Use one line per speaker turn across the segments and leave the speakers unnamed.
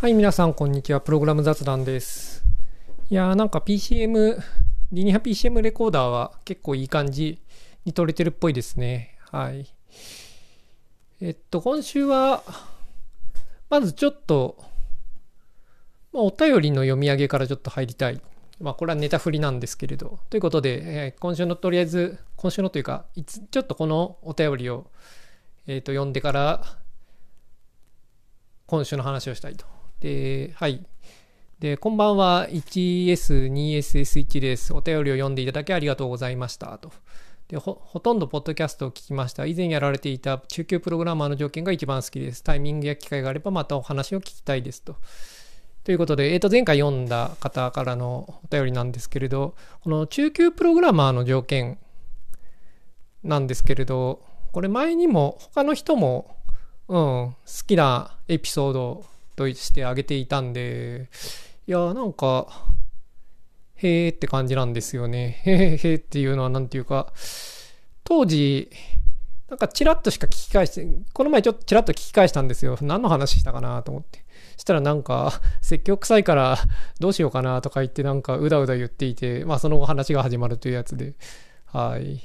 はい、皆さん、こんにちは。プログラム雑談です。いやー、なんか PCM、リニア PCM レコーダーは結構いい感じに撮れてるっぽいですね。はい。えっと、今週は、まずちょっと、まあ、お便りの読み上げからちょっと入りたい。まあ、これはネタ振りなんですけれど。ということで、えー今週のとりあえず、今週のというか、いつちょっとこのお便りを、えっと、読んでから、今週の話をしたいと。で、はい。で、こんばんは、1S2SS1 です。お便りを読んでいただきありがとうございました。と。でほ、ほとんどポッドキャストを聞きました。以前やられていた中級プログラマーの条件が一番好きです。タイミングや機会があればまたお話を聞きたいです。と。ということで、えっ、と、前回読んだ方からのお便りなんですけれど、この中級プログラマーの条件なんですけれど、これ前にも他の人も、うん、好きなエピソードとしてあげていたんで、いや、なんか、へーって感じなんですよね。へーへーっていうのはなんていうか、当時、なんかチラッとしか聞き返して、この前ちょっとチラッと聞き返したんですよ。何の話したかなと思って。したらなんか、説教臭いからどうしようかなとか言ってなんかうだうだ言っていて、まあその後話が始まるというやつで、はい。い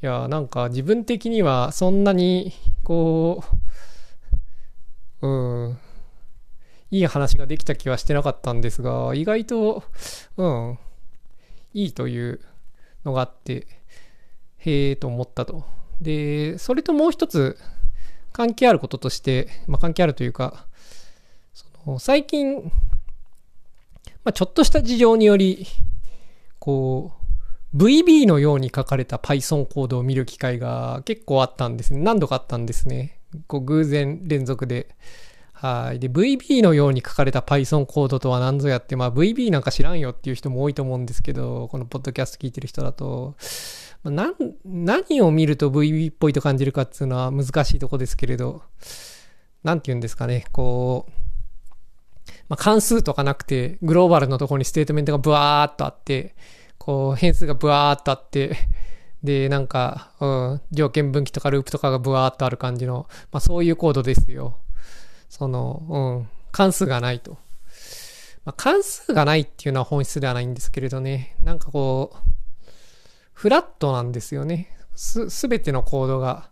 や、なんか自分的にはそんなに、こう、うん、いい話ができた気はしてなかったんですが、意外と、うん、いいというのがあって、へえと思ったと。で、それともう一つ関係あることとして、まあ関係あるというか、その最近、まあちょっとした事情により、こう、VB のように書かれた Python コードを見る機会が結構あったんですね。何度かあったんですね。こう偶然連続で。はい。で、VB のように書かれた Python コードとは何ぞやって、まあ VB なんか知らんよっていう人も多いと思うんですけど、このポッドキャスト聞いてる人だと、まあ何を見ると VB っぽいと感じるかっていうのは難しいとこですけれど、なんて言うんですかね、こう、まあ、関数とかなくて、グローバルのところにステートメントがブワーっとあって、こう、変数がブワーっとあって、で、なんか、うん、条件分岐とかループとかがブワーっとある感じの、まあそういうコードですよ。その、うん、関数がないと。まあ、関数がないっていうのは本質ではないんですけれどね、なんかこう、フラットなんですよね。す、すべてのコードが。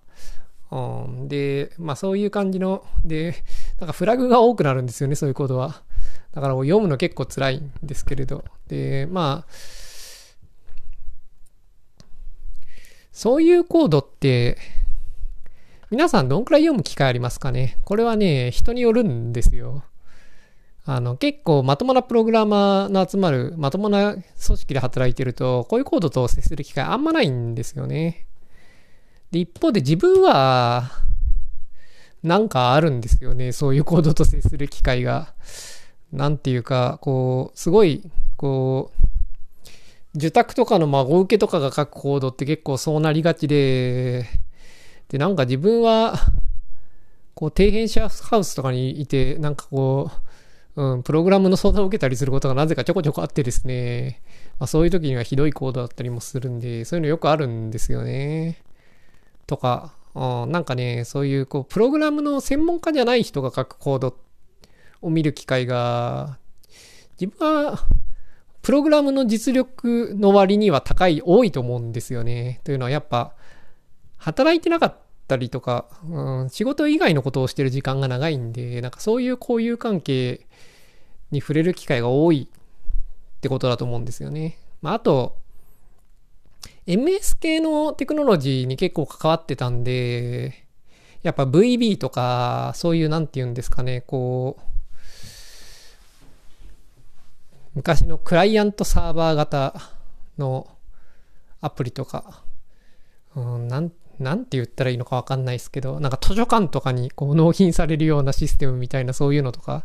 うん、で、まあそういう感じの、で、なんかフラグが多くなるんですよね、そういうコードは。だから読むの結構辛いんですけれど。で、まあ、そういうコードって、皆さんどんくらい読む機会ありますかね？これはね、人によるんですよ。あの、結構まともなプログラマーの集まる、まともな組織で働いてると、こういうコードと接する機会あんまないんですよね。で、一方で自分は、なんかあるんですよね。そういうコードと接する機会が。なんていうか、こう、すごい、こう、受託とかの孫受けとかが書くコードって結構そうなりがちで、で、なんか自分は、こう、底辺シェアハウスとかにいて、なんかこう、うん、プログラムの相談を受けたりすることがなぜかちょこちょこあってですね、まあそういう時にはひどいコードだったりもするんで、そういうのよくあるんですよね。とか、うん、なんかね、そういう、こう、プログラムの専門家じゃない人が書くコードを見る機会が、自分は、プログラムの実力の割には高い、多いと思うんですよね。というのはやっぱ、働いてなかったりとか、うん、仕事以外のことをしてる時間が長いんで、なんかそういう交友関係に触れる機会が多いってことだと思うんですよね。まあ、あと、MS 系のテクノロジーに結構関わってたんで、やっぱ VB とか、そういうなんて言うんですかね、こう、昔のクライアントサーバー型のアプリとか、うん、なん、なんて言ったらいいのかわかんないですけど、なんか図書館とかにこう納品されるようなシステムみたいなそういうのとか、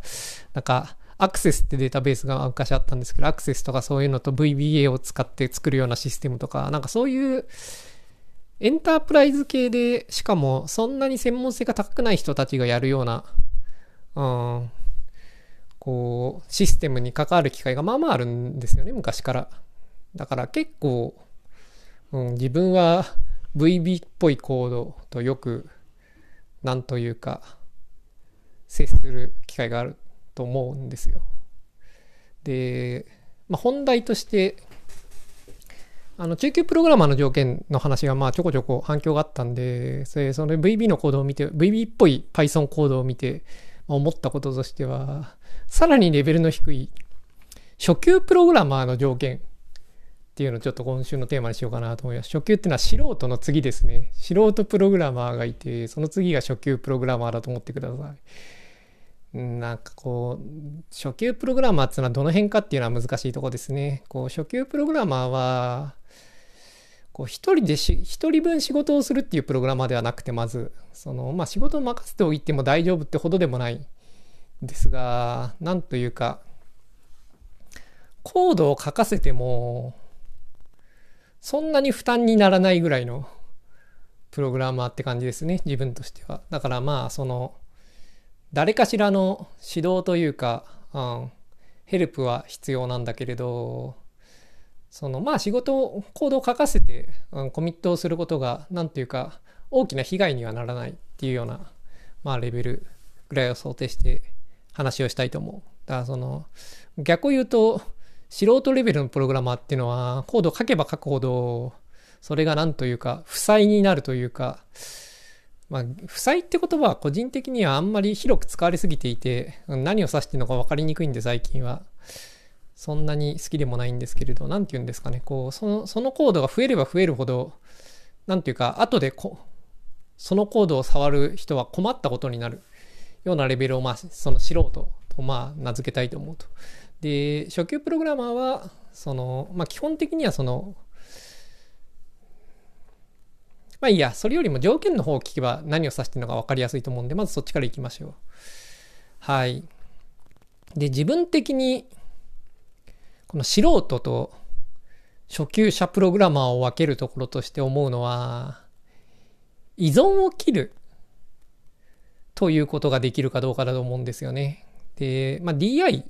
なんか、アクセスってデータベースが昔あったんですけど、アクセスとかそういうのと VBA を使って作るようなシステムとか、なんかそういうエンタープライズ系で、しかもそんなに専門性が高くない人たちがやるような、うん、こう、システムに関わる機会がまあまああるんですよね、昔から。だから結構、うん、自分は VB っぽいコードとよく、なんというか、接する機会があると思うんですよ。で、まあ、本題として、あの、中級プログラマーの条件の話がまあちょこちょこ反響があったんで、それその VB のコードを見て、VB っぽい Python コードを見て、思ったこととしては、さらにレベルの低い初級プログラマーの条件っていうのをちょっと今週のテーマにしようかなと思います。初級っていうのは素人の次ですね。素人プログラマーがいて、その次が初級プログラマーだと思ってください。なんかこう、初級プログラマーっていうのはどの辺かっていうのは難しいとこですね。こう、初級プログラマーは、こう一人でし、一人分仕事をするっていうプログラマーではなくて、まず、その、まあ仕事を任せておいても大丈夫ってほどでもないですが、なんというか、コードを書かせても、そんなに負担にならないぐらいのプログラマーって感じですね、自分としては。だからまあ、その、誰かしらの指導というか、うん、ヘルプは必要なんだけれど、そのまあ仕事を、コードを書かせて、うん、コミットをすることが、なんていうか、大きな被害にはならないっていうような、まあレベルぐらいを想定して話をしたいと思う。だからその、逆を言うと、素人レベルのプログラマーっていうのは、コードを書けば書くほど、それが何というか、負債になるというか、まあ、負債って言葉は個人的にはあんまり広く使われすぎていて、何を指してるのか分かりにくいんで最近は。そんなに好きでもないんですけれど、何て言うんですかね、こう、その、そのコードが増えれば増えるほど、何ていうか、後でこ、そのコードを触る人は困ったことになるようなレベルを、まあ、その素人と、まあ、名付けたいと思うと。で、初級プログラマーは、その、まあ、基本的にはその、まあいいや、それよりも条件の方を聞けば何を指してるのか分かりやすいと思うんで、まずそっちからいきましょう。はい。で、自分的に、この素人と初級者プログラマーを分けるところとして思うのは、依存を切るということができるかどうかだと思うんですよね。で、まあ、DI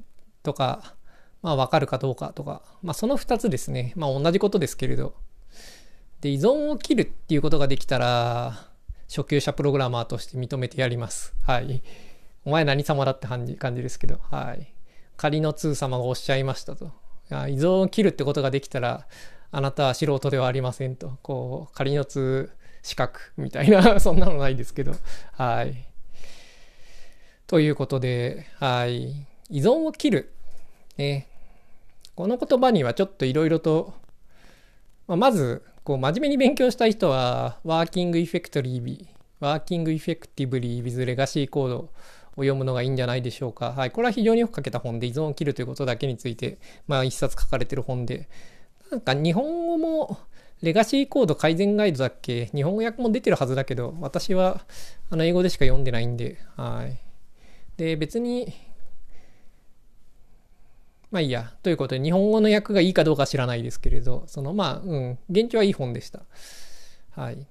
とか、まあわかるかどうかとか、まあその二つですね。まあ同じことですけれど。で、依存を切るっていうことができたら、初級者プログラマーとして認めてやります。はい。お前何様だって感じ感じですけど、はい。仮の通様がおっしゃいましたと。依存を切るってことができたら、あなたは素人ではありませんと。こう、仮の通資格みたいな、そんなのないですけど、はい。ということで、はい。依存を切る。ね。この言葉にはちょっといろいろと、まあ、まず、こう、真面目に勉強したい人は、 Working Effectively、Working Effectively with Legacy Code を読むのがいいんじゃないでしょうか。はい。これは非常によく書けた本で、依存を切るということだけについて、まあ、一冊書かれてる本で、なんか日本語も、レガシーコード改善ガイドだっけ？日本語訳も出てるはずだけど、私は、あの、英語でしか読んでないんで、はい。で、別に、まあいいや。ということで、日本語の訳がいいかどうか知らないですけれど、そのまあ、うん、現地はいい本でした。はい。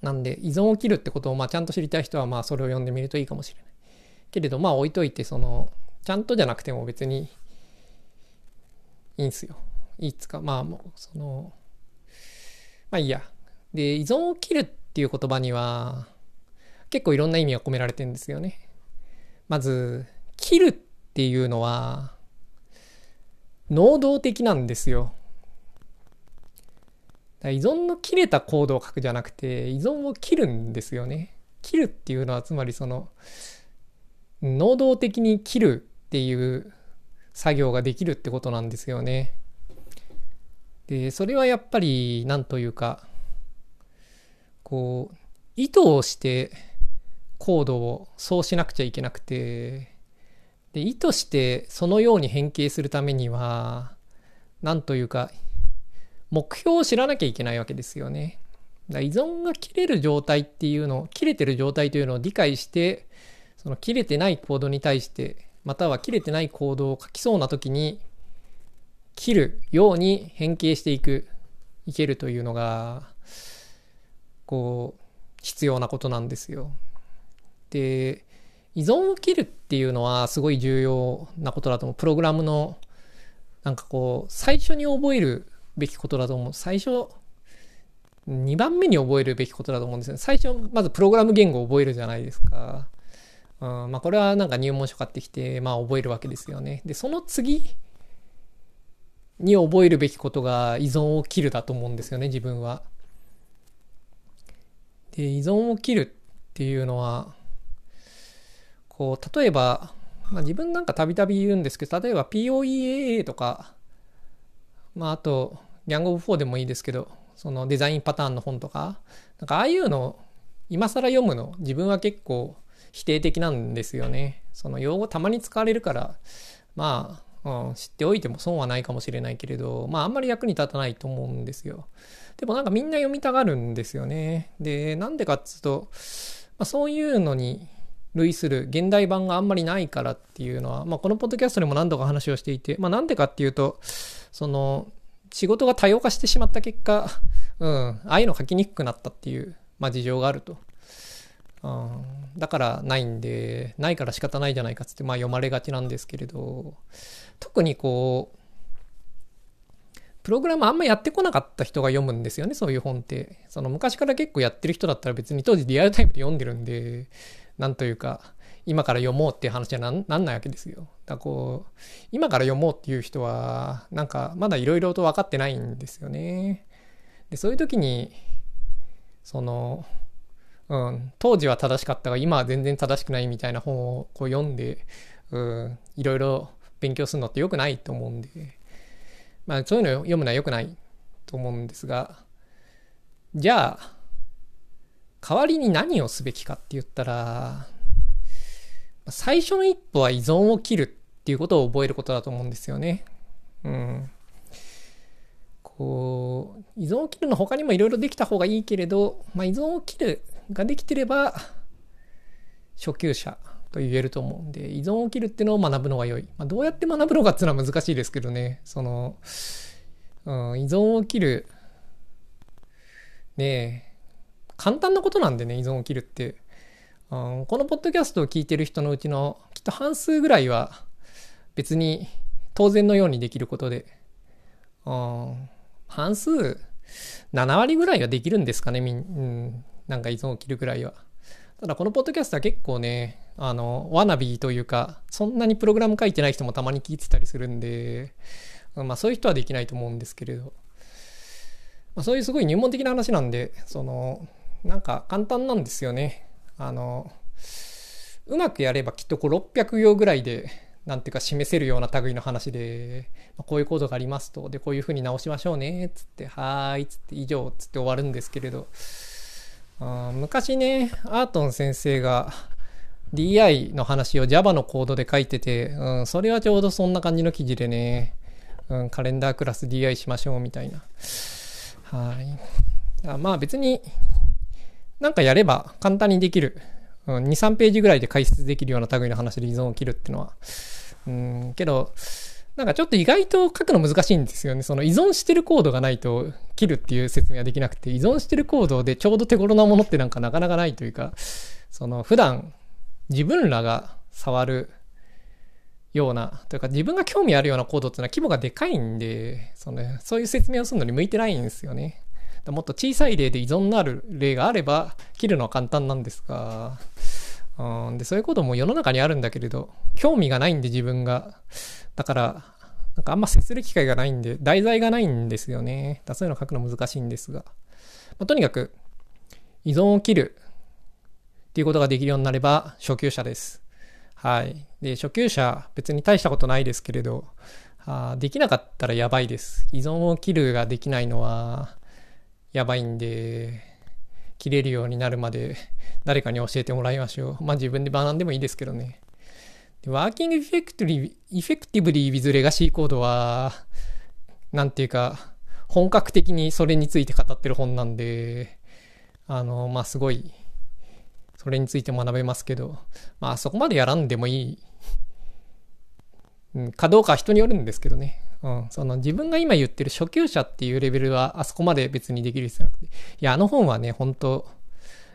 なんで、依存を切るってことを、まあ、ちゃんと知りたい人は、まあ、それを読んでみるといいかもしれない。けれど、まあ、置いといて、その、ちゃんとじゃなくても別にいいんすよ。いいつか、まあ、もう、その、まあいいや。で、依存を切るっていう言葉には、結構いろんな意味が込められてるんですよね。まず、切るってていうのは、能動的なんですよ。依存の切れたコードを書くじゃなくて、依存を切るんですよね。切るっていうのは、つまりその、能動的に切るっていう作業ができるってことなんですよね。で、それはやっぱり、なんというか、こう、意図をしてコードをそうしなくちゃいけなくて、で、意図してそのように変形するためには、なんというか、目標を知らなきゃいけないわけですよね。だ依存が切れる状態っていうのを、切れてる状態というのを理解して、その切れてないコードに対して、または切れてないコードを書きそうな時に、切るように変形していく、いけるというのが、こう、必要なことなんですよ。で、依存を切るっていうのはすごい重要なことだと思う。プログラムの、なんかこう、最初に覚えるべきことだと思う。最初、2番目に覚えるべきことだと思うんですよね。最初、まずプログラム言語を覚えるじゃないですか。うんまあ、これはなんか入門書買ってきて、まあ、覚えるわけですよね。で、その次に覚えるべきことが依存を切るだと思うんですよね、自分は。で、依存を切るっていうのは、こう、例えば、まあ、自分なんかたびたび言うんですけど、例えば POEAA とか、まあ、あと、ギャングオブフォーでもいいですけど、そのデザインパターンの本とか、なんかああいうの今更読むの自分は結構否定的なんですよね。その用語たまに使われるから、まあ、うん、知っておいても損はないかもしれないけれど、まああんまり役に立たないと思うんですよ。でもなんかみんな読みたがるんですよね。で、なんでかっつうと、まあ、そういうのに類する現代版があんまりないからっていうのは、まあこのポッドキャストでも何度か話をしていて、まあなんでかっていうと、その仕事が多様化してしまった結果、うん、ああいうの書きにくくなったっていう、まあ事情があると。うん、だからないんで、ないから仕方ないじゃないかつって、まあ読まれがちなんですけれど、特にこう、プログラムあんまやってこなかった人が読むんですよね、そういう本って。その昔から結構やってる人だったら別に当時リアルタイムで読んでるんで、なんというか、今から読もうっていう話はなんなんないわけですよ。だからこう、今から読もうっていう人は、なんかまだいろいろと分かってないんですよね。で、そういう時に、その、うん、当時は正しかったが今は全然正しくないみたいな本をこう読んで、うん、いろいろ勉強するのって良くないと思うんで、まあそういうのを読むのは良くないと思うんですが、じゃあ、代わりに何をすべきかって言ったら、最初の一歩は依存を切るっていうことを覚えることだと思うんですよね。うん。こう、依存を切るの他にもいろいろできた方がいいけれど、まあ、依存を切るができてれば、初級者と言えると思うんで、依存を切るっていうのを学ぶのが良い。まあ、どうやって学ぶのかっていうのは難しいですけどね、その、うん、依存を切る、ねえ、簡単なことなんでね、依存を切るって。うん、このポッドキャストを聞いてる人のうちのきっと半数ぐらいは別に当然のようにできることで、うん、半数、7割ぐらいはできるんですかね、みん、うん、なんか依存を切るぐらいは。ただこのポッドキャストは結構ね、あの、ワナビーというか、そんなにプログラム書いてない人もたまに聞いてたりするんで、まあそういう人はできないと思うんですけれど、ま、そういうすごい入門的な話なんで、その、なんか簡単なんですよね。あの、うまくやればきっとこう600行ぐらいで、なんていうか示せるような類の話で、ま、こういうコードがありますと、で、こういうふうに直しましょうね、つって、はーい、つって、以上、つって終わるんですけれど、あ昔ね、アートン先生が DI の話を Java のコードで書いてて、うん、それはちょうどそんな感じの記事でね、うん、カレンダークラス DI しましょうみたいな。はい。まあ別になんかやれば簡単にできる。うん、2、3ページぐらいで解説できるような類の話で依存を切るっていうのは。うん、けど、なんかちょっと意外と書くの難しいんですよね。その依存してるコードがないと切るっていう説明はできなくて、依存してるコードでちょうど手頃なものってなんかなかなかないというか、その普段自分らが触るような、というか自分が興味あるようなコードっていうのは規模がでかいんで、そのそういう説明をするのに向いてないんですよね。もっと小さい例で依存のある例があれば切るのは簡単なんですが、うん、でそういうことも世の中にあるんだけれど興味がないんで自分が。だからなんかあんま接する機会がないんで題材がないんですよね。だそういうの書くの難しいんですが、まあ、とにかく依存を切るっていうことができるようになれば初級者です。はい。で初級者別に大したことないですけれどあできなかったらやばいです。依存を切るができないのは、やばいんで、切れるようになるまで 誰かに教えてもらいましょう。まあ自分で学んでもいいですけどね。でワーキングエフェクティブエフェクティブリー with レガシーコードは、なんていうか、本格的にそれについて語ってる本なんで、あの、まあすごい、それについて学べますけど、まあそこまでやらんでもいい、うん、かどうか人によるんですけどね。うん、その自分が今言ってる初級者っていうレベルはあそこまで別にできる必要なくて。いや、あの本はね、本当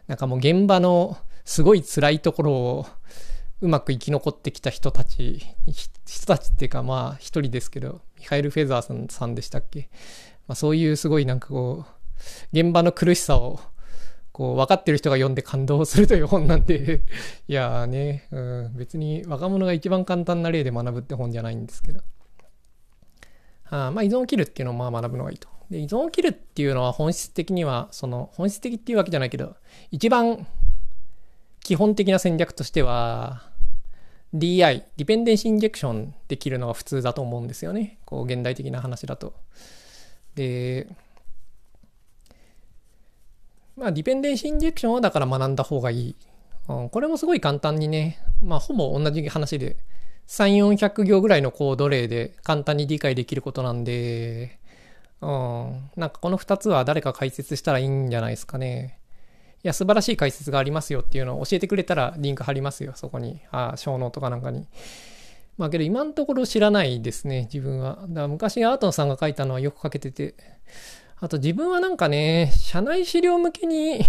なんかもう現場のすごい辛いところをうまく生き残ってきた人たち、人たちっていうかまあ一人ですけど、ミハエル・フェザーさんでしたっけまあそういうすごいなんかこう、現場の苦しさをこう、分かってる人が読んで感動するという本なんで いやーね、うん、別に若者が一番簡単な例で学ぶって本じゃないんですけど。あまあ依存を切るっていうのをまあ学ぶのがいいと。で、依存を切るっていうのは本質的には、その、本質的っていうわけじゃないけど、一番基本的な戦略としては、DI、ディペンデンシーインジェクションできるのが普通だと思うんですよね。こう、現代的な話だと。で、まあ、ディペンデンシーインジェクションはだから学んだ方がいい。うん、これもすごい簡単にね、まあ、ほぼ同じ話で、3、400行ぐらいのコード例で簡単に理解できることなんで、うん、なんかこの2つは誰か解説したらいいんじゃないですかね。いや、素晴らしい解説がありますよっていうのを教えてくれたらリンク貼りますよ、そこに。ああ、小脳とかなんかに。まあけど今のところ知らないですね、自分は。だから昔アートンさんが書いたのはよく書けてて。あと自分はなんかね、社内資料向けに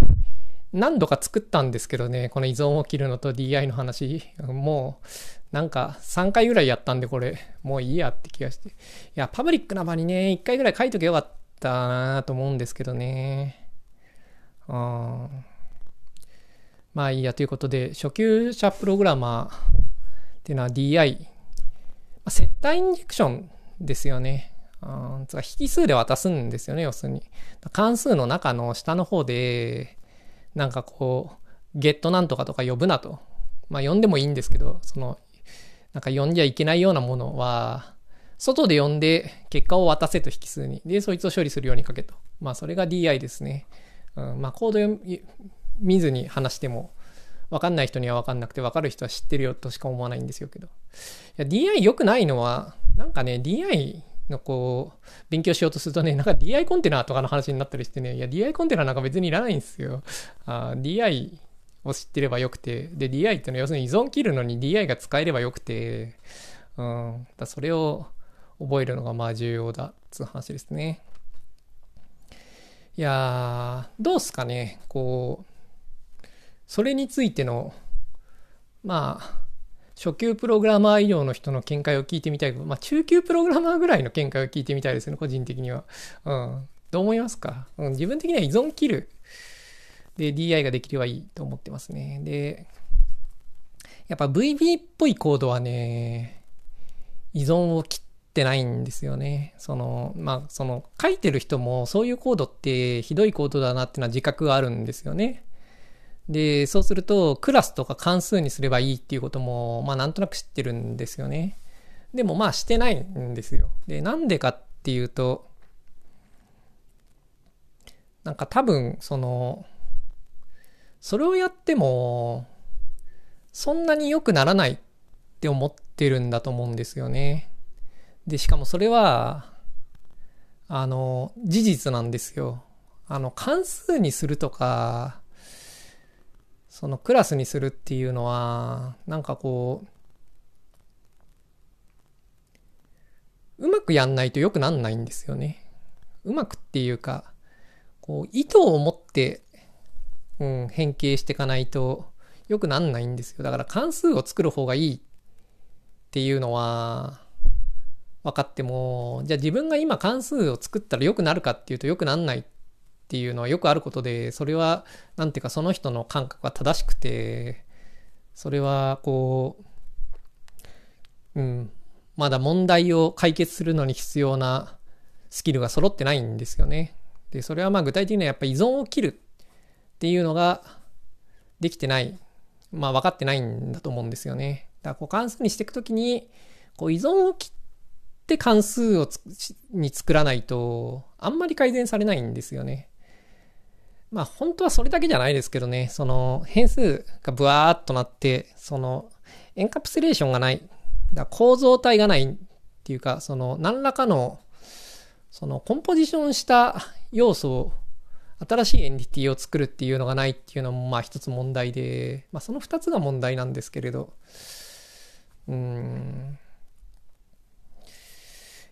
何度か作ったんですけどね、この依存を切るのと DI の話。もう、なんか3回ぐらいやったんでこれ、もういいやって気がして。いや、パブリックな場にね、1回ぐらい書いとけばよかったなと思うんですけどね。うん。まあいいやということで、初級者プログラマーっていうのは DI。ま、接待インジェクションですよね。うん、引数で渡すんですよね、要するに。関数の中の下の方で、なんかこう、ゲットなんとかとか呼ぶなと。まあ呼んでもいいんですけど、その、なんか呼んじゃいけないようなものは、外で呼んで結果を渡せと引数に。で、そいつを処理するように書けと。まあそれが DI ですね。うん、まあコード見ずに話しても、わかんない人にはわかんなくて、わかる人は知ってるよとしか思わないんですよけど。いや、DI 良くないのは、なんかね、DI のこう、勉強しようとするとね、なんか DI コンテナとかの話になったりしてね、いや、DI コンテナなんか別にいらないんですよ。DI を知ってればよくて、で、DI ってのは要するに依存切るのに DI が使えればよくて、うん、だそれを覚えるのがまあ重要だっつう話ですね。いやー、どうすかね、こう、それについての、まあ、初級プログラマー以上の人の見解を聞いてみたい、まあ、中級プログラマーぐらいの見解を聞いてみたいですね、個人的には。うん。どう思いますか、うん、自分的には依存切る。で、DI ができればいいと思ってますね。で、やっぱ VB っぽいコードはね、依存を切ってないんですよね。その、まあ、その、書いてる人もそういうコードってひどいコードだなっていうのは自覚があるんですよね。で、そうすると、クラスとか関数にすればいいっていうことも、まあなんとなく知ってるんですよね。でもまあしてないんですよ。で、なんでかっていうと、なんか多分、その、それをやっても、そんなに良くならないって思ってるんだと思うんですよね。で、しかもそれは、あの、事実なんですよ。あの、関数にするとか、そのクラスにするっていうのは、なんかこう、うまくやんないと良くなんないんですよね。うまくっていうか、こう、意図を持って、うん、変形していかないと良くなんないんですよ。だから関数を作る方がいいっていうのは、分かっても、じゃあ自分が今関数を作ったら良くなるかっていうと良くなんないっていうのはよくあることで、それは、なんていうかその人の感覚が正しくて、それはこう、うん、まだ問題を解決するのに必要なスキルが揃ってないんですよね。で、それはまあ具体的にはやっぱり依存を切るっていうのができてない、まあ分かってないんだと思うんですよね。だからこう関数にしていくときに、こう依存を切って関数をに作らないと、あんまり改善されないんですよね。まあ本当はそれだけじゃないですけどね、その変数がブワーっとなって、そのエンカプセレーションがない、だ構造体がないっていうか、その何らかのそのコンポジションした要素を新しいエンティティを作るっていうのがないっていうのもまあ一つ問題で、まあその二つが問題なんですけれど、うん。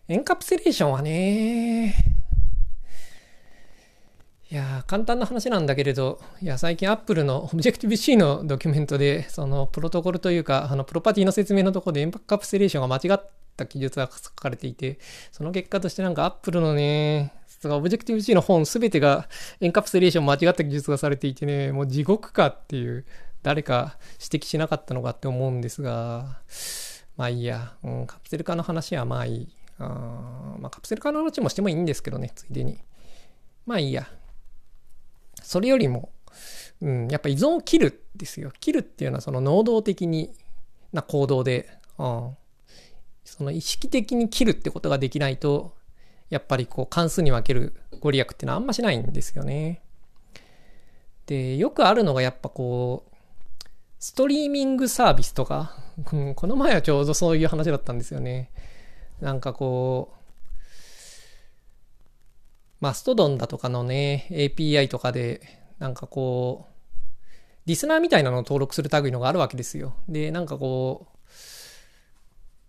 エンカプセレーションはね、いや簡単な話なんだけれど、いや、最近 Apple の Objective-C のドキュメントで、そのプロトコルというか、あの、プロパティの説明のところでエンパカプセレーションが間違った記述が書かれていて、その結果としてなんか Apple のね、オブジェクティブ C の本すべてがエンカプセレーション間違った技術がされていてね、もう地獄かっていう、誰か指摘しなかったのかって思うんですが、まあいいや、うん、カプセル化の話はまあいい。あまあカプセル化の話もしてもいいんですけどね、ついでに。まあいいや。それよりも、うん、やっぱ依存を切るですよ。切るっていうのはその能動的にな行動で、うん、その意識的に切るってことができないと、やっぱりこう関数に分けるご利益っていうのはあんましないんですよね。で、よくあるのがやっぱこう、ストリーミングサービスとか、この前はちょうどそういう話だったんですよね。なんかこう、マストドンだとかのね、API とかで、なんかこう、リスナーみたいなのを登録する類のがあるわけですよ。で、なんかこう、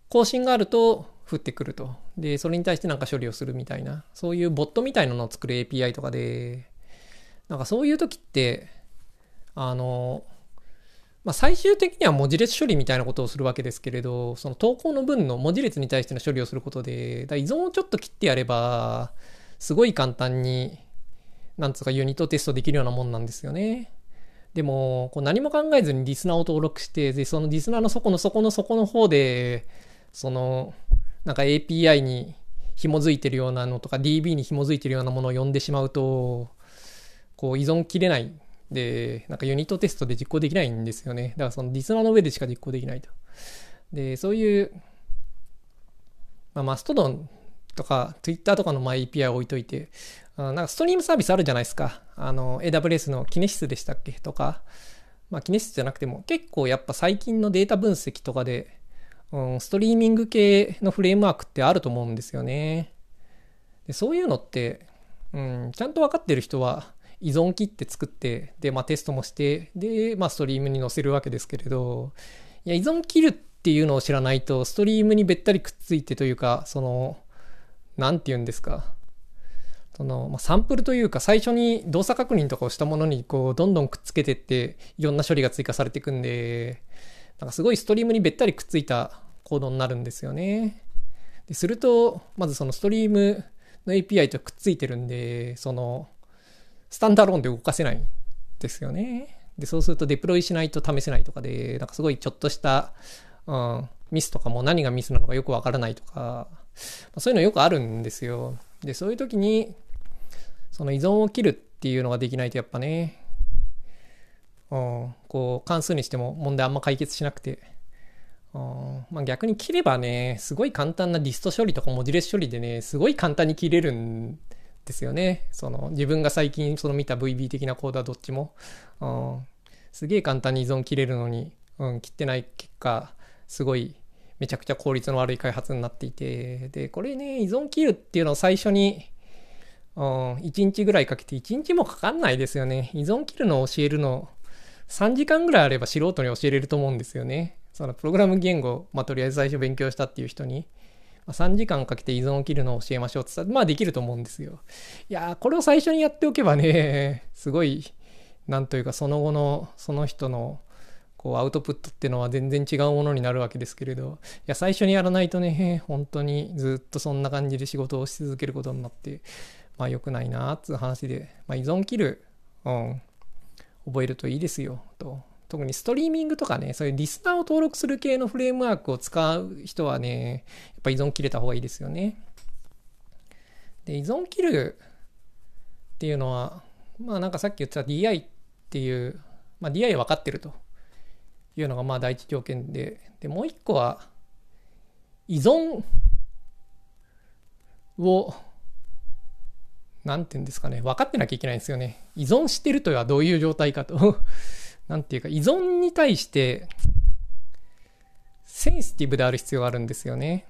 更新があると降ってくると。で、それに対してなんか処理をするみたいな、そういうボットみたいなのを作る API とかで、なんかそういう時って、あの、まあ、最終的には文字列処理みたいなことをするわけですけれど、その投稿の文の文字列に対しての処理をすることで、だ依存をちょっと切ってやれば、すごい簡単に、なんつうかユニットテストできるようなもんなんですよね。でも、こう何も考えずにリスナーを登録して、で、そのリスナーの底の底の底の方で、その、なんか API に紐づいてるようなのとか DB に紐づいてるようなものを呼んでしまうと、こう依存切れないで、なんかユニットテストで実行できないんですよね。だからそのリスナーの上でしか実行できないと。で、そういう、まあ、マストドンとか Twitter とかの MyAPI 置いといて、なんかストリームサービスあるじゃないですか。あの、AWS のキネシスでしたっけとか、まあ、キネシスじゃなくても結構やっぱ最近のデータ分析とかで、うん、ストリーミング系のフレームワークってあると思うんですよね。でそういうのって、うん、ちゃんと分かってる人は依存切って作って、で、まあテストもして、で、まあストリームに載せるわけですけれど、いや、依存切るっていうのを知らないと、ストリームにべったりくっついてというか、その、なんて言うんですか？その、まあ、サンプルというか、最初に動作確認とかをしたものに、こう、どんどんくっつけてって、いろんな処理が追加されていくんで、なんかすごいストリームにべったりくっついたコードになるんですよね。ですると、まずそのストリームの API とくっついてるんで、その、スタンダーローンで動かせないんですよね。で、そうするとデプロイしないと試せないとかで、なんかすごいちょっとした、うん、ミスとかも何がミスなのかよくわからないとか、そういうのよくあるんですよ。で、そういう時に、その依存を切るっていうのができないとやっぱね、うん、こう関数にしても問題あんま解決しなくて、うん、まあ、逆に切ればね、すごい簡単なリスト処理とか文字列処理でね、すごい簡単に切れるんですよね。その自分が最近その見た VB 的なコードはどっちも。うん、すげえ簡単に依存切れるのに、うん、切ってない結果、すごいめちゃくちゃ効率の悪い開発になっていて、で、これね、依存切るっていうのを最初にうん、1日ぐらいかけて、1日もかかんないですよね。依存切るのを教えるの、3時間ぐらいあれば素人に教えれると思うんですよね。そのプログラム言語、まあ、とりあえず最初勉強したっていう人に、あ、3時間かけて依存を切るのを教えましょうって言ったら、まあできると思うんですよ。いやー、これを最初にやっておけばね、すごい、なんというかその後の、その人の、こうアウトプットっていうのは全然違うものになるわけですけれど、いや、最初にやらないとね、本当にずっとそんな感じで仕事をし続けることになって、まあ良くないなっつう話で、まあ、依存切る、うん、覚えるといいですよと。特にストリーミングとかね、そういうリスナーを登録する系のフレームワークを使う人はね、やっぱ依存切れた方がいいですよね。で、依存切るっていうのは、まあなんかさっき言った DI っていう、まあ DI は分かってるというのがまあ第一条件で、で、もう一個は、依存をなんていうんですかね、分かってなきゃいけないんですよね。依存してるとはどういう状態かと。なんていうか、依存に対して、センシティブである必要があるんですよね。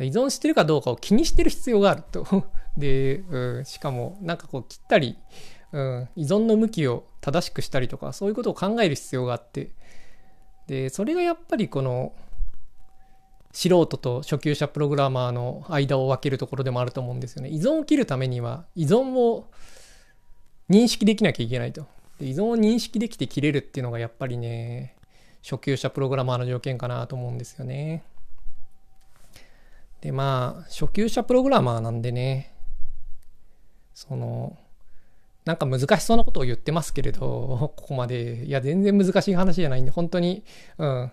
依存してるかどうかを気にしてる必要があると。で、うん、しかも、なんかこう切ったり、うん、依存の向きを正しくしたりとか、そういうことを考える必要があって、で、それがやっぱりこの、素人と初級者プログラマーの間を分けるところでもあると思うんですよね。依存を切るためには依存を認識できなきゃいけないと。で依存を認識できて切れるっていうのがやっぱりね、初級者プログラマーの条件かなと思うんですよね。で、まあ、初級者プログラマーなんでね、その、なんか難しそうなことを言ってますけれど、ここまで。いや、全然難しい話じゃないんで、本当に、うん。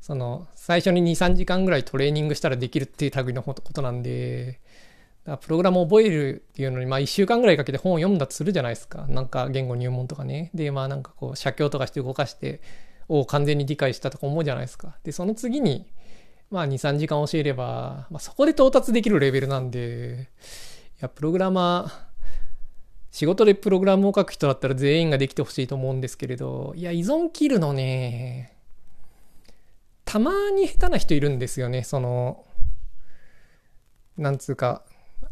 その、最初に2、3時間ぐらいトレーニングしたらできるっていう類のことなんで、だプログラムを覚えるっていうのに、まあ1週間ぐらいかけて本を読んだとするじゃないですか。なんか言語入門とかね。で、まあなんかこう、写経とかして動かして、を完全に理解したとか思うじゃないですか。で、その次に、まあ2、3時間教えれば、まあそこで到達できるレベルなんで、いや、プログラマー、仕事でプログラムを書く人だったら全員ができてほしいと思うんですけれど、いや、依存切るのね、たまに下手な人いるんですよね。その、なんつうか、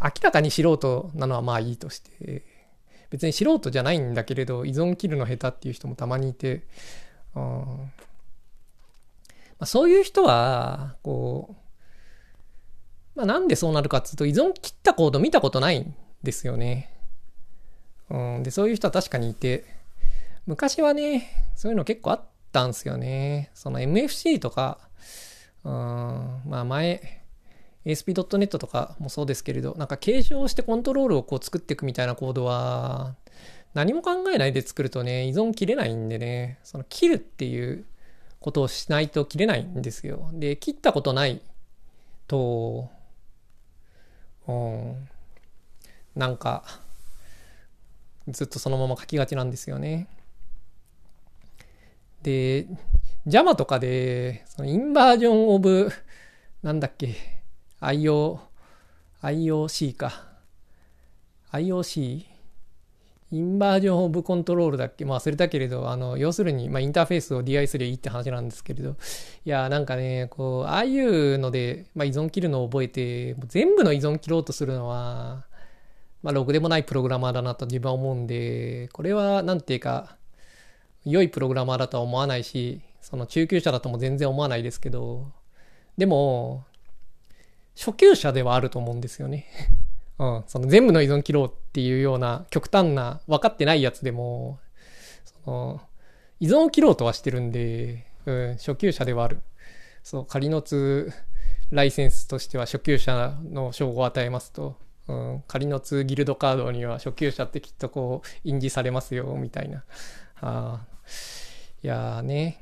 明らかに素人なのはまあいいとして、別に素人じゃないんだけれど、依存切るの下手っていう人もたまにいて、うんまあ、そういう人は、こう、まあ、なんでそうなるかっていうと、依存切ったコード見たことないんですよね。うん、で、そういう人は確かにいて、昔はね、そういうの結構あったんですよね。その MFC とか、うん、まあ前、ASP.NET とかもそうですけれど、なんか継承してコントロールをこう作っていくみたいなコードは、何も考えないで作るとね、依存切れないんでね、その切るっていうことをしないと切れないんですよ。で、切ったことないと、うん、なんか、ずっとそのまま書きがちなんですよね。で、JAMA とかで、そのインバージョンオブ、なんだっけ、IO、IOC か。IOC? インバージョンオブコントロールだっけ？まあ忘れたけれど、あの、要するに、まあインターフェースを DI すりゃいいって話なんですけれど、いや、なんかね、こう、ああいうので、まあ依存切るのを覚えて、全部の依存切ろうとするのは、まあろくでもないプログラマーだなと自分は思うんで、これは、なんていうか、良いプログラマーだとは思わないし、その中級者だとも全然思わないですけど、でも、初級者ではあると思うんですよね。うん、その全部の依存切ろうっていうような極端な分かってないやつでも、その依存を切ろうとはしてるんで、うん、初級者ではある。そう、仮の通ライセンスとしては初級者の称号を与えますと、うん、仮の通ギルドカードには初級者ってきっとこう印字されますよ、みたいな。あいやーね。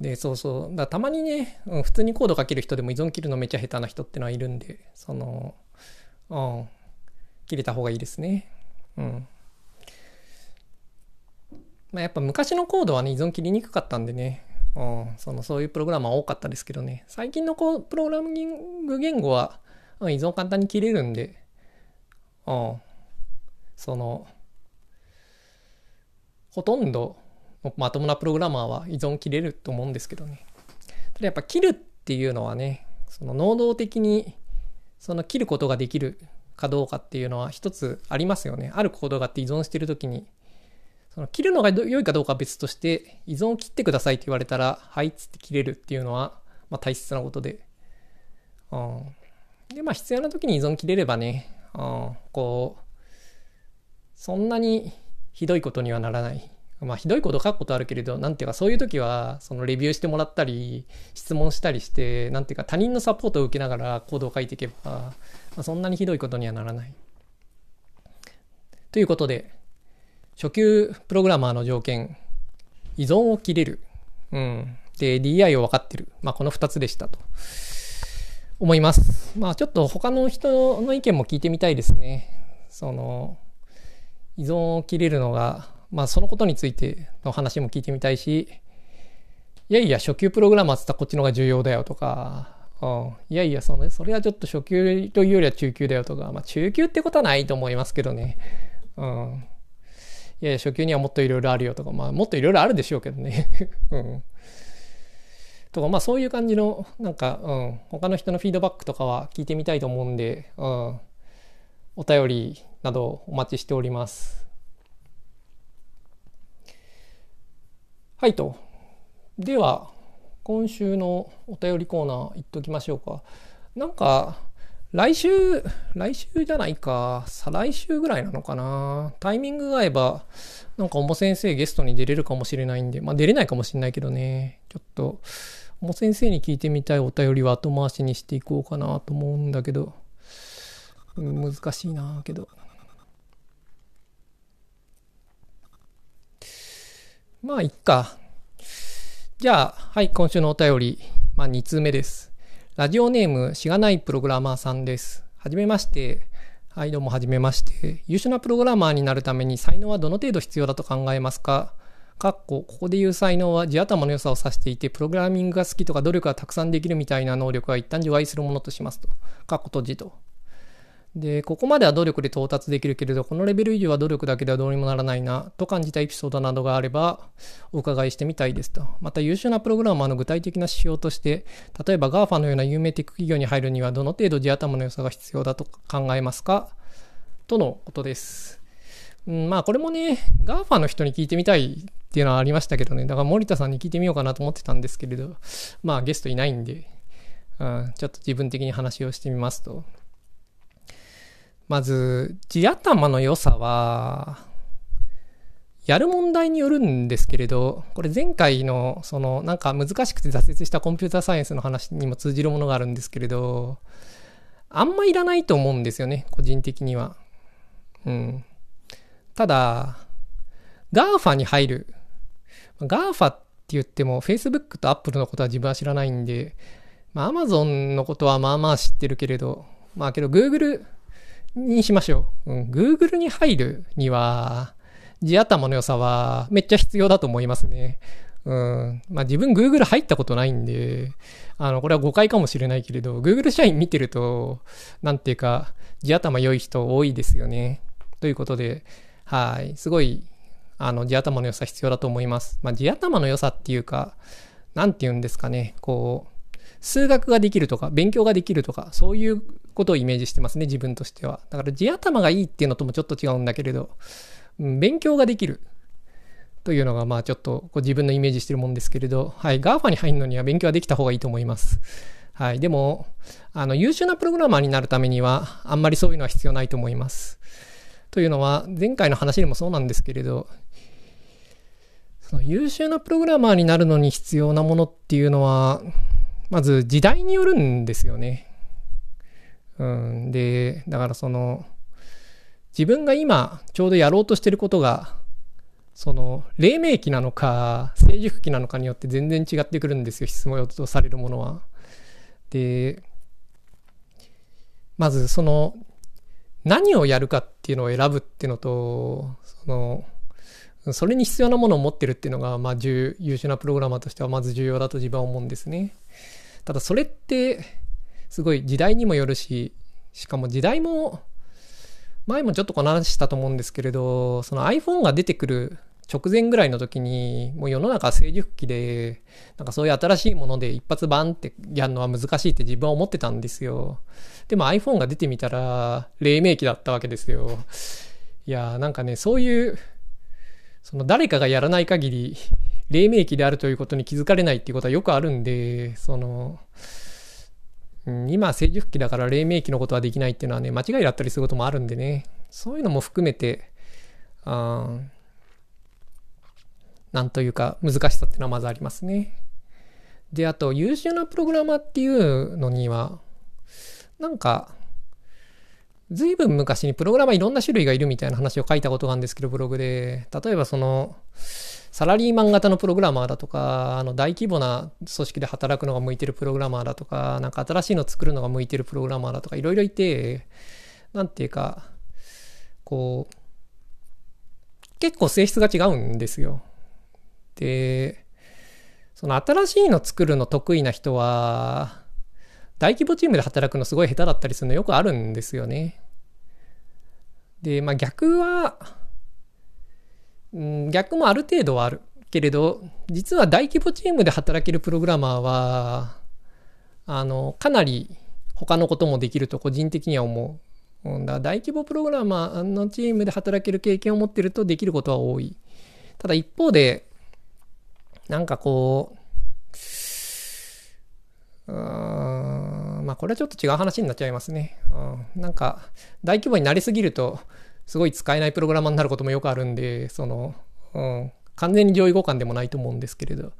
で、そうそう。だたまにね、うん、普通にコード書ける人でも依存切るのめちゃ下手な人ってのはいるんで、その、うん、切れた方がいいですね。うん。まあ、やっぱ昔のコードはね、依存切りにくかったんでね、うん、そのそういうプログラマー多かったですけどね、最近のこうプログラミング言語は、依存簡単に切れるんで、うん、その、ほとんどまともなプログラマーは依存切れると思うんですけどね。ただやっぱ切るっていうのはね、その能動的にその切ることができるかどうかっていうのは一つありますよね。あるコードがあって依存してるときに、その切るのが良いかどうかは別として、依存を切ってくださいって言われたら、はいっつって切れるっていうのは、まあ大切なことで。うん、で、まあ必要な時に依存切れればね、うん、こう、そんなにひどいことにはならない。まあ、ひどいこと書くことあるけれど、なんていうか、そういう時は、そのレビューしてもらったり、質問したりして、なんていうか、他人のサポートを受けながらコードを書いていけば、まあ、そんなにひどいことにはならない。ということで、初級プログラマーの条件、依存を切れる。うん。で、DI を分かってる。まあ、この2つでしたと。思います。まあ、ちょっと他の人の意見も聞いてみたいですね。その、依存を切れるのがまあそのことについての話も聞いてみたいし、いやいや初級プログラマーって言ったらこっちの方が重要だよとか、うん、いやいやその、それはちょっと初級というよりは中級だよとか、まあ中級ってことはないと思いますけどね。うん。いやいや初級にはもっといろいろあるよとか、まあもっといろいろあるでしょうけどね。うん。とか、まあそういう感じの、なんか、うん、他の人のフィードバックとかは聞いてみたいと思うんで、うん、お便りなどお待ちしております。はいと。では、今週のお便りコーナー行っときましょうか。なんか、来週、来週じゃないか、再来週ぐらいなのかな。タイミングが合えば、なんか、おも先生ゲストに出れるかもしれないんで、まあ出れないかもしれないけどね、ちょっと、おも先生に聞いてみたいお便りは後回しにしていこうかなと思うんだけど、難しいなけど。まあ、いっか。じゃあ、はい、今週のお便り、まあ、2通目です。ラジオネーム、しがないプログラマーさんです。はじめまして。はい、どうもはじめまして。優秀なプログラマーになるために才能はどの程度必要だと考えますか？かっこ、ここで言う才能は地頭の良さを指していて、プログラミングが好きとか努力がたくさんできるみたいな能力は一旦除外するものとしますと。かっこ閉じと。で、ここまでは努力で到達できるけれど、このレベル以上は努力だけではどうにもならないな、と感じたエピソードなどがあれば、お伺いしてみたいですと。また優秀なプログラマーの具体的な指標として、例えば GAFA のような有名テック企業に入るにはどの程度地頭の良さが必要だと考えますか？とのことです。うん、まあこれもね、GAFA の人に聞いてみたいっていうのはありましたけどね、だから森田さんに聞いてみようかなと思ってたんですけれど、まあゲストいないんで、うん、ちょっと自分的に話をしてみますと、まず、地頭の良さは、やる問題によるんですけれど、これ前回の、その、なんか難しくて挫折したコンピューターサイエンスの話にも通じるものがあるんですけれど、あんまいらないと思うんですよね、個人的には。うん。ただ、GAFA に入る。GAFA って言っても、Facebook と Apple のことは自分は知らないんで、まあ、Amazon のことはまあまあ知ってるけれど、まあけど Google にしましょう。うん、Google に入るには、地頭の良さはめっちゃ必要だと思いますね。うん。まあ自分 Google 入ったことないんで、あの、これは誤解かもしれないけれど、Google 社員見てると、なんていうか、地頭良い人多いですよね。ということで、はい。すごい、あの、地頭の良さ必要だと思います。まあ地頭の良さっていうか、なんて言うんですかね。こう、数学ができるとか、勉強ができるとか、そういうことをイメージしてますね、自分としては。だから地頭がいいっていうのともちょっと違うんだけれど、うん、勉強ができるというのが、まあちょっとこう自分のイメージしてるもんですけれど、はい、GAFA に入るのには勉強はできた方がいいと思います。はい、でも、あの、優秀なプログラマーになるためには、あんまりそういうのは必要ないと思います。というのは、前回の話でもそうなんですけれど、その優秀なプログラマーになるのに必要なものっていうのは、まず時代によるんですよね。うん、で、だからその、自分が今ちょうどやろうとしてることが、その、黎明期なのか、成熟期なのかによって全然違ってくるんですよ、質問とされるものは。で、まずその、何をやるかっていうのを選ぶっていうのと、その、それに必要なものを持ってるっていうのが、まあ、優秀なプログラマーとしてはまず重要だと自分は思うんですね。ただそれってすごい時代にもよるし、しかも時代も、前もちょっとこの話したと思うんですけれど、その iPhone が出てくる直前ぐらいの時に、もう世の中成熟期で、なんかそういう新しいもので一発バンってやるのは難しいって自分は思ってたんですよ。でも iPhone が出てみたら、黎明期だったわけですよ。いやーなんかね、そういう、その誰かがやらない限り、黎明期であるということに気づかれないっていうことはよくあるんで、その、今成熟期だから黎明期のことはできないっていうのはね、間違いだったりすることもあるんでね、そういうのも含めて、あなんというか難しさっていうのはまずありますね。で、あと優秀なプログラマーっていうのには、なんか、ずいぶん昔にプログラマーいろんな種類がいるみたいな話を書いたことがあるんですけど、ブログで。例えばその、サラリーマン型のプログラマーだとか、あの大規模な組織で働くのが向いてるプログラマーだとか、なんか新しいの作るのが向いてるプログラマーだとか、いろいろいて、なんていうか、こう、結構性質が違うんですよ。で、その新しいの作るの得意な人は、大規模チームで働くのすごい下手だったりするのよくあるんですよね。で、まあ逆は、うん、逆もある程度はあるけれど、実は大規模チームで働けるプログラマーは、あの、かなり他のこともできると個人的には思う。うん、だ大規模プログラマーのチームで働ける経験を持ってるとできることは多い。ただ一方で、なんかこう、うーん、まあこれはちょっと違う話になっちゃいますね。うん、なんか大規模になりすぎると、すごい使えないプログラマーになることもよくあるんで、その、うん、完全に上位互換でもないと思うんですけれど、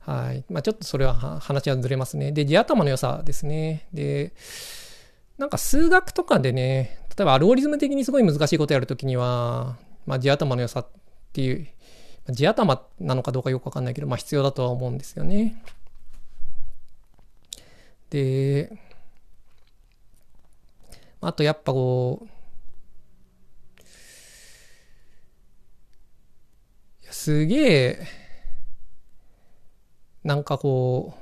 はい。まあちょっとそれは話はずれますね。で、地頭の良さですね。で、なんか数学とかでね、例えばアルゴリズム的にすごい難しいことやるときには、まあ、地頭の良さっていう、地頭なのかどうかよくわかんないけど、まあ必要だとは思うんですよね。で、あとやっぱこう、すげえ、なんかこ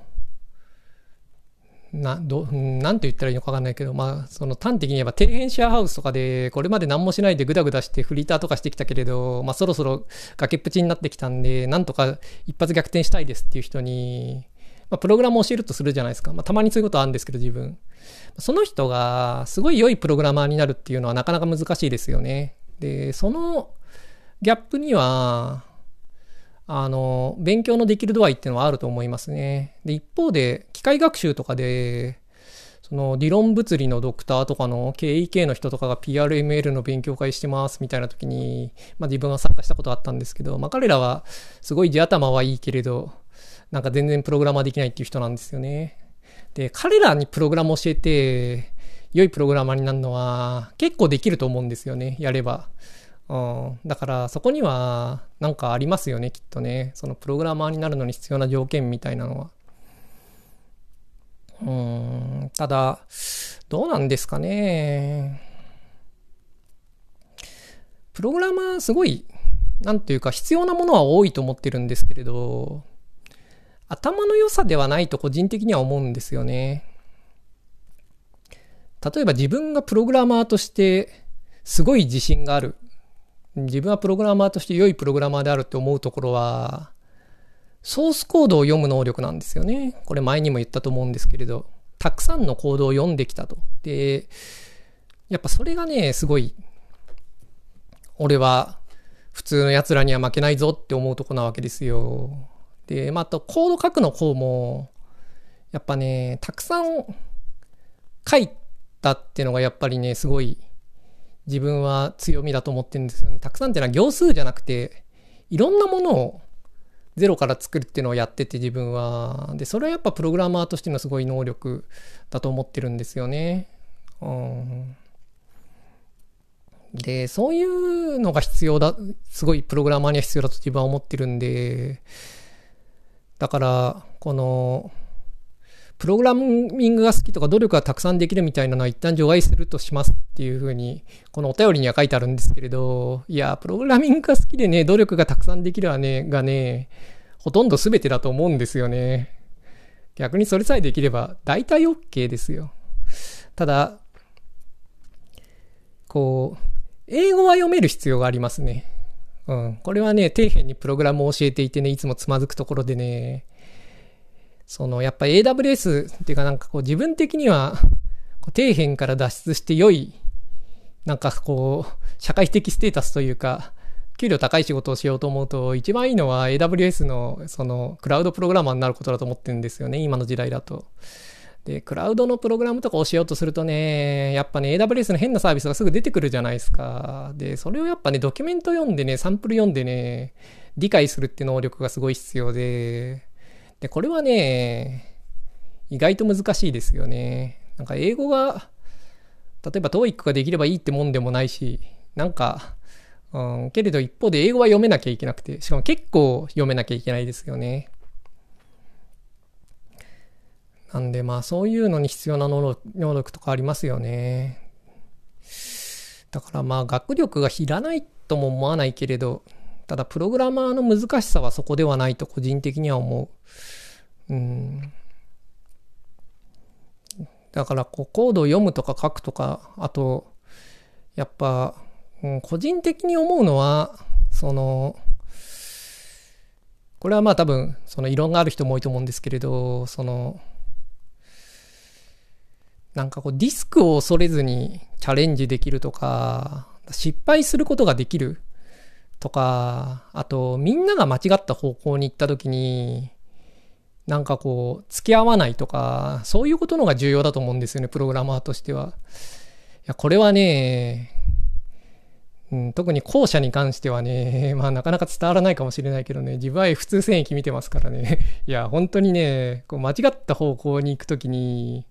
う、な、ど、なんて言ったらいいのかわかんないけど、まあ、その端的に言えば、底辺シェアハウスとかで、これまで何もしないでグダグダしてフリーターとかしてきたけれど、まあ、そろそろ崖っぷちになってきたんで、なんとか一発逆転したいですっていう人に、まあ、プログラムを教えるとするじゃないですか。まあ、たまにそういうことあるんですけど、自分。その人が、すごい良いプログラマーになるっていうのはなかなか難しいですよね。で、そのギャップには、あの、勉強のできる度合いっていうのはあると思いますね。で、一方で、機械学習とかで、その理論物理のドクターとかの KEK の人とかが PRML の勉強会してますみたいな時に、まあ自分は参加したことあったんですけど、まあ彼らはすごい地頭はいいけれど、なんか全然プログラマーできないっていう人なんですよね。で、彼らにプログラム教えて、良いプログラマーになるのは結構できると思うんですよね、やれば。うん、だからそこにはなんかありますよねきっとね。そのプログラマーになるのに必要な条件みたいなのは。うん。ただどうなんですかね。プログラマーすごいなんていうか必要なものは多いと思ってるんですけれど頭の良さではないと個人的には思うんですよね例えば自分がプログラマーとしてすごい自信がある自分はプログラマーとして良いプログラマーであるって思うところは、ソースコードを読む能力なんですよね。これ前にも言ったと思うんですけれど、たくさんのコードを読んできたと。で、やっぱそれがね、すごい、俺は普通の奴らには負けないぞって思うとこなわけですよ。で、まあ、あとコード書くの方も、やっぱね、たくさん書いたっていうのがやっぱりね、すごい自分は強みだと思ってるんですよね。たくさんっていうのは行数じゃなくて、いろんなものをゼロから作るっていうのをやってて自分は。で、それはやっぱプログラマーとしてのすごい能力だと思ってるんですよね。うん、で、そういうのが必要だ、すごいプログラマーには必要だと自分は思ってるんで、だから、この、プログラミングが好きとか努力がたくさんできるみたいなのは一旦除外するとしますっていうふうに、このお便りには書いてあるんですけれど、いや、プログラミングが好きでね、努力がたくさんできるはね、がね、ほとんど全てだと思うんですよね。逆にそれさえできれば大体 OK ですよ。ただ、こう、英語は読める必要がありますね。うん。これはね、底辺にプログラムを教えていてね、いつもつまずくところでね、その、やっぱ AWS っていうかなんかこう自分的には、底辺から脱出して良い、なんかこう、社会的ステータスというか、給料高い仕事をしようと思うと、一番いいのは AWS の、その、クラウドプログラマーになることだと思ってるんですよね、今の時代だと。で、クラウドのプログラムとか教えようとするとね、やっぱね、AWS の変なサービスがすぐ出てくるじゃないですか。で、それをやっぱね、ドキュメント読んでね、サンプル読んでね、理解するって能力がすごい必要で、で、これはね、意外と難しいですよね。なんか英語が、例えば TOEIC ができればいいってもんでもないし、なんか、うん、けれど一方で英語は読めなきゃいけなくて、しかも結構読めなきゃいけないですよね。なんでまあそういうのに必要な能力とかありますよね。だからまあ学力がいらないとも思わないけれど、ただ、プログラマーの難しさはそこではないと個人的には思う。うん。だから、こう、コードを読むとか書くとか、あと、やっぱ、うん、個人的に思うのは、その、これはまあ多分、その異論がある人も多いと思うんですけれど、その、なんかこうディスクを恐れずにチャレンジできるとか、失敗することができるとか、あと、みんなが間違った方向に行った時に、なんかこう、付き合わないとか、そういうことのが重要だと思うんですよね、プログラマーとしては。いや、これはね、うん、特に後者に関してはね、まあなかなか伝わらないかもしれないけどね、自分は普通戦役見てますからね。いや、本当にね、こう間違った方向に行くときに、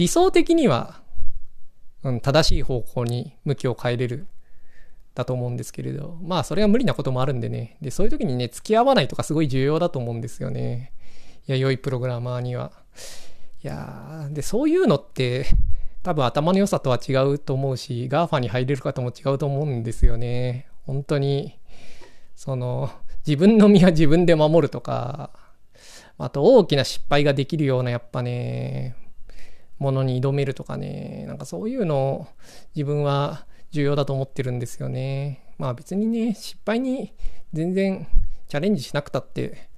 理想的には、うん、正しい方向に向きを変えれる、だと思うんですけれど、まあそれは無理なこともあるんでね。で、そういう時にね、付き合わないとかすごい重要だと思うんですよね。いや、良いプログラマーには。いやで、そういうのって、多分頭の良さとは違うと思うし、GAFA に入れる方も違うと思うんですよね。本当に、その、自分の身は自分で守るとか、あと大きな失敗ができるようなやっぱね、ものに挑めるとかね、なんかそういうのを自分は重要だと思ってるんですよね。まあ別にね、失敗に全然チャレンジしなくたって、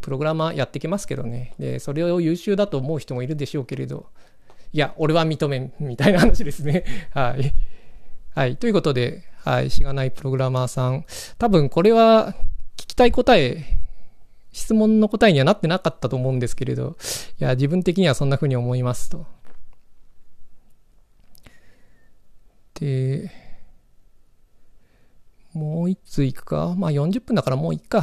プログラマーやってきますけどね。で、それを優秀だと思う人もいるでしょうけれど、いや、俺は認めん、みたいな話ですね。はい。はい。ということで、はい。しがないプログラマーさん。多分これは聞きたい答え、質問の答えにはなってなかったと思うんですけれど、いや、自分的にはそんな風に思いますと。で、もう一通いくか？まあ40分だからもういっか。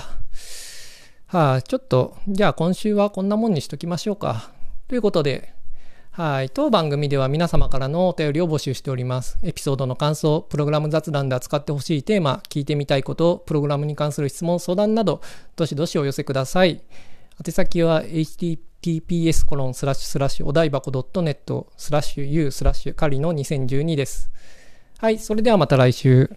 はい、あ、ちょっと、じゃあ今週はこんなもんにしときましょうか。ということで、はい。当番組では皆様からのお便りを募集しております。エピソードの感想、プログラム雑談で扱ってほしいテーマ、聞いてみたいこと、プログラムに関する質問、相談など、どしどしお寄せください。宛先は https コロンスラッシュスラッシュお台箱 .net スラッシュ u スラッシュ仮の2012です。はい。それではまた来週。